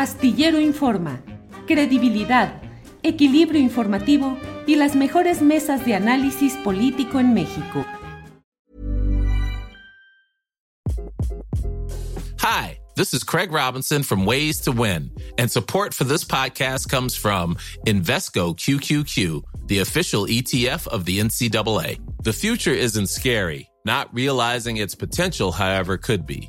Astillero Informa, credibilidad, equilibrio informativo y las mejores mesas de análisis político en México. Hi, this is Craig Robinson from Ways to Win, and support for this podcast comes from Invesco QQQ, the official ETF of the NCAA. The future isn't scary. Not realizing its potential, however, could be.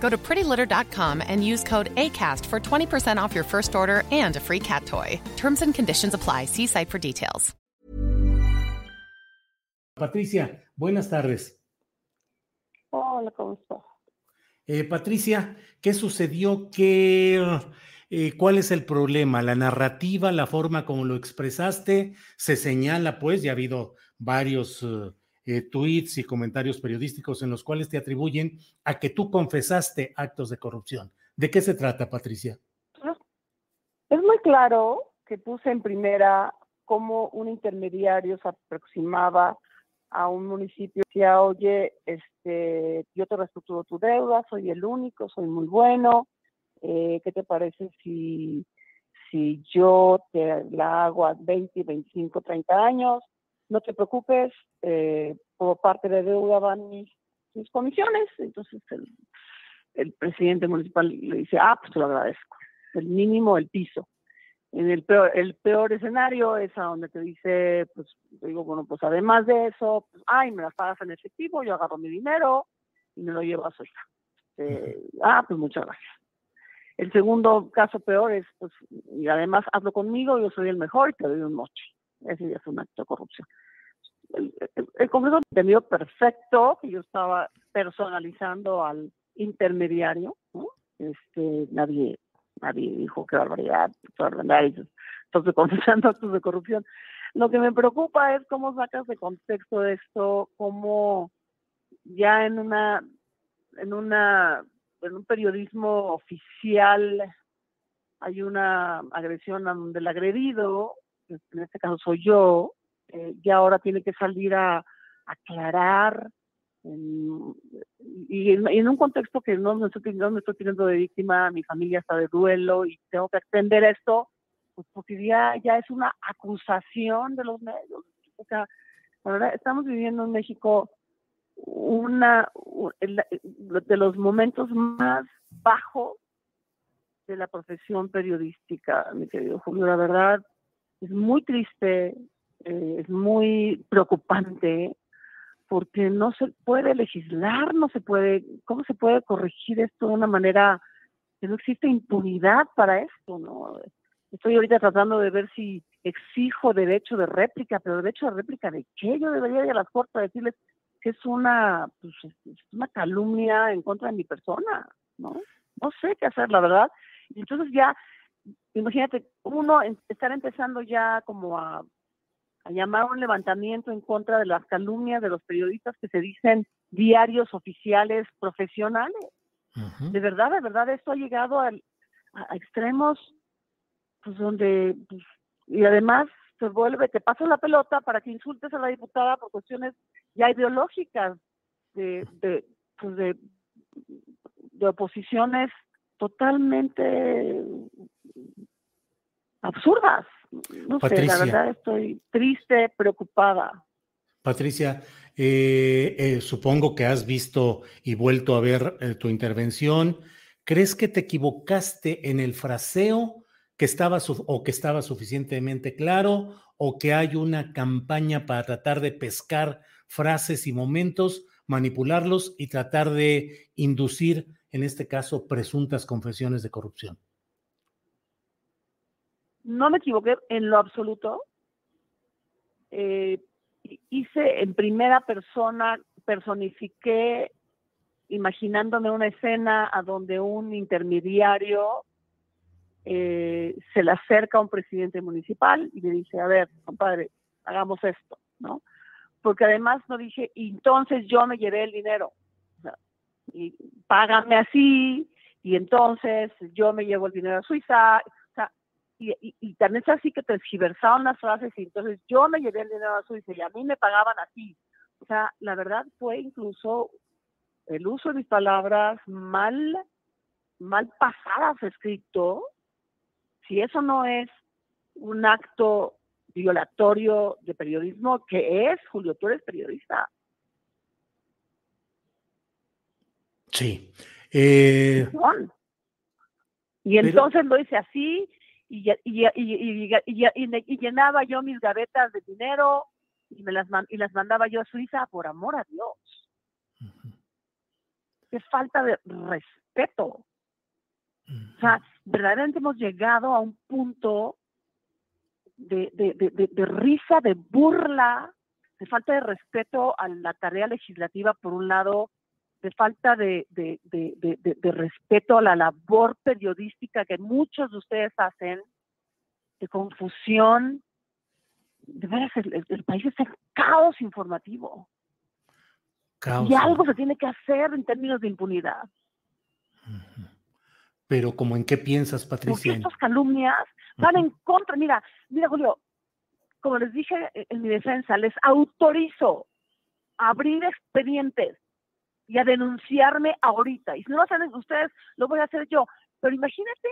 Go to prettylitter.com and use code ACAST for 20% off your first order and a free cat toy. Terms and conditions apply. See site for details. Patricia, buenas tardes. Hola, ¿cómo estás? Eh, Patricia, ¿qué sucedió? ¿Qué, eh, ¿Cuál es el problema? ¿La narrativa, la forma como lo expresaste? Se señala, pues, ya ha habido varios eh, eh, tweets y comentarios periodísticos en los cuales te atribuyen a que tú confesaste actos de corrupción. ¿De qué se trata, Patricia? Es muy claro que puse en primera cómo un intermediario se aproximaba a un municipio y decía, oye, este, yo te reestructuro tu deuda, soy el único, soy muy bueno, eh, ¿qué te parece si, si yo te la hago a 20, 25, 30 años? No te preocupes, eh, por parte de deuda van mis, mis comisiones. Entonces el, el presidente municipal le dice, ah, pues te lo agradezco, el mínimo, el piso. En el peor, el peor escenario es a donde te dice, pues, digo, bueno, pues además de eso, pues, ay, me las pagas en efectivo, yo agarro mi dinero y me lo llevo a su hija. Eh, ah, pues muchas gracias. El segundo caso peor es, pues, y además hazlo conmigo, yo soy el mejor y te doy un moche. Ese ya es un acto de corrupción. El, el, el Congreso entendió perfecto que yo estaba personalizando al intermediario, ¿no? Este, nadie nadie dijo qué barbaridad, qué barbaridad, entonces confesando actos de corrupción. Lo que me preocupa es cómo sacas de contexto esto, cómo ya en una, en una, en un periodismo oficial hay una agresión donde el agredido, en este caso soy yo, eh, ya ahora tiene que salir a aclarar y, en, y, un contexto que no me, estoy, no estoy teniendo de víctima, mi familia está de duelo y tengo que atender esto, pues porque ya, ya es una acusación de los medios. O sea, verdad, estamos viviendo en México una de los momentos más bajos de la profesión periodística, mi querido Julio. La verdad, es muy triste, eh, es muy preocupante porque no se puede legislar, no se puede, ¿cómo se puede corregir esto de una manera que no existe impunidad para esto, ¿no? Estoy ahorita tratando de ver si exijo derecho de réplica, pero derecho de réplica de qué? Yo debería ir a las cortes a decirles que es una, pues, es una calumnia en contra de mi persona, ¿no? No sé qué hacer, la verdad. Entonces ya, imagínate, uno estar empezando ya como a a llamar un levantamiento en contra de las calumnias de los periodistas que se dicen diarios oficiales profesionales. Uh -huh. De verdad, de verdad, esto ha llegado al, a, extremos pues donde, pues, y además se vuelve, te pasa la pelota para que insultes a la diputada por cuestiones ya ideológicas de, de, pues de, de oposiciones totalmente absurdas. No Patricia, sé, la verdad estoy triste, preocupada. Patricia, eh, eh, supongo que has visto y vuelto a ver eh, tu intervención. ¿Crees que te equivocaste en el fraseo que estaba o que estaba suficientemente claro o que hay una campaña para tratar de pescar frases y momentos, manipularlos y tratar de inducir, en este caso, presuntas confesiones de corrupción? No me equivoqué en lo absoluto. Eh, hice en primera persona, personifiqué imaginándome una escena a donde un intermediario eh, se le acerca a un presidente municipal y le dice, a ver, compadre, hagamos esto, ¿no? Porque además no dije, entonces yo me llevé el dinero, y págame así, y entonces yo me llevo el dinero a Suiza, sea, y, y, también es así que transgiversaron las frases, y entonces yo me llevé el dinero a Suiza y a mí me pagaban así. O sea, la verdad fue incluso el uso de mis palabras mal, mal pasadas escrito, si eso no es un acto violatorio de periodismo, que es, Julio, tú eres periodista. Sí. Eh, y entonces lo hice así y, y, y, llenaba yo mis gavetas de dinero y me las y las mandaba yo a Suiza por amor a Dios. Es falta de respeto. O sea, verdaderamente hemos llegado a un punto de, de, risa, de burla, de falta de respeto a la tarea legislativa, por un lado, de falta de, respeto a la labor periodística que muchos de ustedes hacen, de confusión. De veras, el, país está en caos informativo. Y algo se tiene que hacer en términos de impunidad. Pero como en qué piensas, Patricia. Porque estas calumnias van en contra. Mira, mira, Julio, como les dije en mi defensa, les autorizo a abrir expedientes y a denunciarme ahorita. Y si no lo hacen ustedes, lo voy a hacer yo. Pero imagínate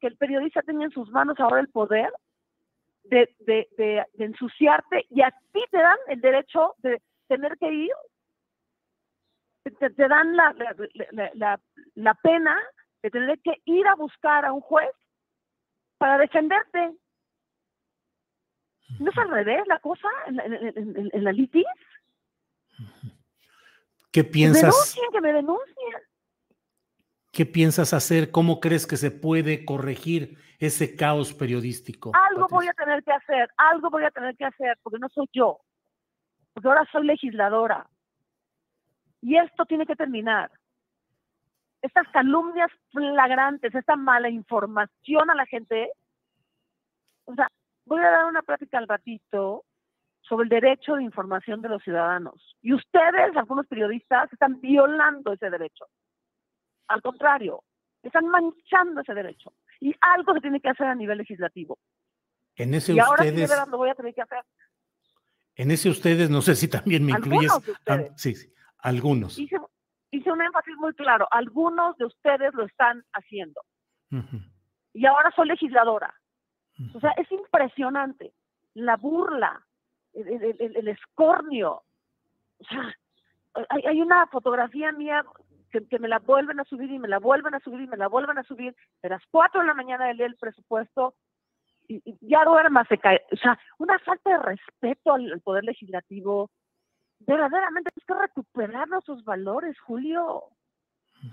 que el periodista tenga en sus manos ahora el poder de, de, de, ensuciarte y a ti te dan el derecho de tener que ir, te, dan la, la, la, pena de tener que ir a buscar a un juez para defenderte. ¿No es al revés la cosa en, la litis? ¿Qué piensas? Denuncien, que me denuncien. ¿Qué piensas hacer? ¿Cómo crees que se puede corregir ese caos periodístico? Algo voy a tener que hacer, algo voy a tener que hacer, porque no soy yo, porque ahora soy legisladora. Y esto tiene que terminar estas calumnias flagrantes, esta mala información a la gente. O sea, voy a dar una plática al ratito sobre el derecho de información de los ciudadanos. Y ustedes, algunos periodistas, están violando ese derecho. Al contrario, están manchando ese derecho. Y algo se tiene que hacer a nivel legislativo. En ese y ustedes, ahora sí, lo voy a tener que hacer. En ese ustedes, no sé si también me incluyes. sí, sí, algunos hice un énfasis muy claro, algunos de ustedes lo están haciendo. Y ahora soy legisladora. O sea, es impresionante la burla, el, escornio. O sea, hay, una fotografía mía que, me la vuelven a subir y me la vuelven a subir y me la vuelven a subir. De las 4 de la mañana de leer el presupuesto y, ya duerma, se cae. O sea, una falta de respeto al Poder Legislativo, verdaderamente es que recuperar nuestros valores, Julio.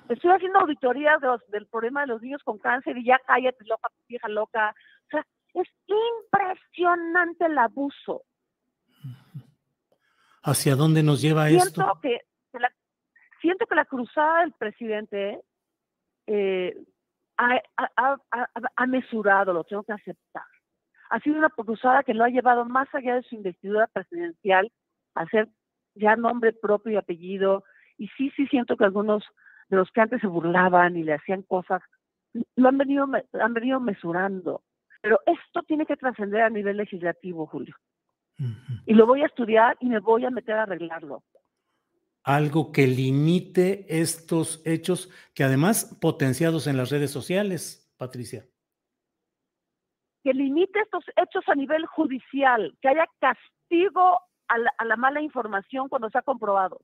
Estoy haciendo auditorías del problema de los niños con cáncer y ya cállate, loca, vieja loca. O sea, es impresionante el abuso. ¿Hacia dónde nos lleva siento esto? Que, la, siento que la cruzada del presidente eh, ha, ha, mesurado, lo tengo que aceptar. Ha sido una cruzada que lo ha llevado más allá de su investidura presidencial a ser ya nombre propio y apellido, y sí, sí siento que algunos de los que antes se burlaban y le hacían cosas, lo han venido, han venido mesurando. Pero esto tiene que trascender a nivel legislativo, Julio. Y lo voy a estudiar y me voy a meter a arreglarlo. Algo que limite estos hechos, que además potenciados en las redes sociales, Patricia. Que limite estos hechos a nivel judicial, que haya castigo a la, mala información cuando se ha comprobado.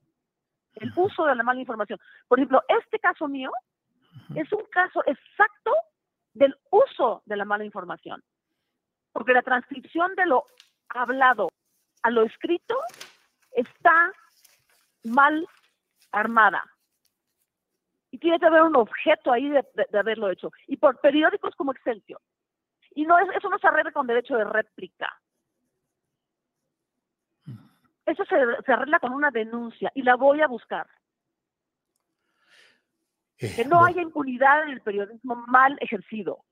El uso de la mala información. Por ejemplo, este caso mío es un caso exacto del uso de la mala información. Porque la transcripción de lo hablado a lo escrito está mal armada. Y tiene que haber un objeto ahí de, haberlo hecho. Y por periódicos como Excelsior. Y no es, eso no se arregla con derecho de réplica. eso se, se arregla con una denuncia y la voy a buscar. Eh, Que no bueno, haya impunidad en el periodismo mal ejercido.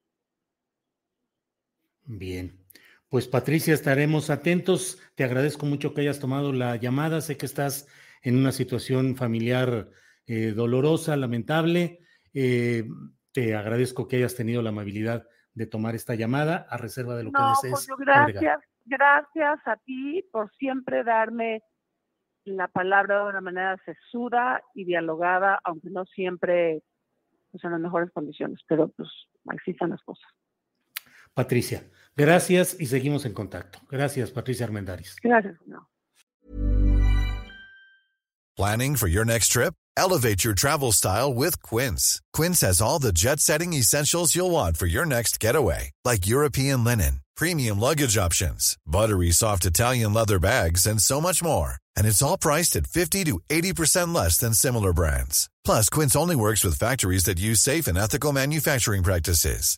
Bien. Pues Patricia, estaremos atentos. Te agradezco mucho que hayas tomado la llamada. Sé que estás en una situación familiar eh, dolorosa, lamentable. Eh, te agradezco que hayas tenido la amabilidad de tomar esta llamada a reserva de lo que desees. Agregar. gracias, gracias a ti por siempre darme la palabra de una manera sesuda y dialogada, aunque no siempre pues, en las mejores condiciones, pero pues así están las cosas. Patricia, gracias y seguimos en contacto. Gracias, Patricia Armendáriz. Gracias, Julio. Planning for your next trip? Elevate your travel style with Quince. Quince has all the jet setting essentials you'll want for your next getaway, like European linen, premium luggage options, buttery soft Italian leather bags, and so much more. And it's all priced at 50 to 80% less than similar brands. Plus, Quince only works with factories that use safe and ethical manufacturing practices.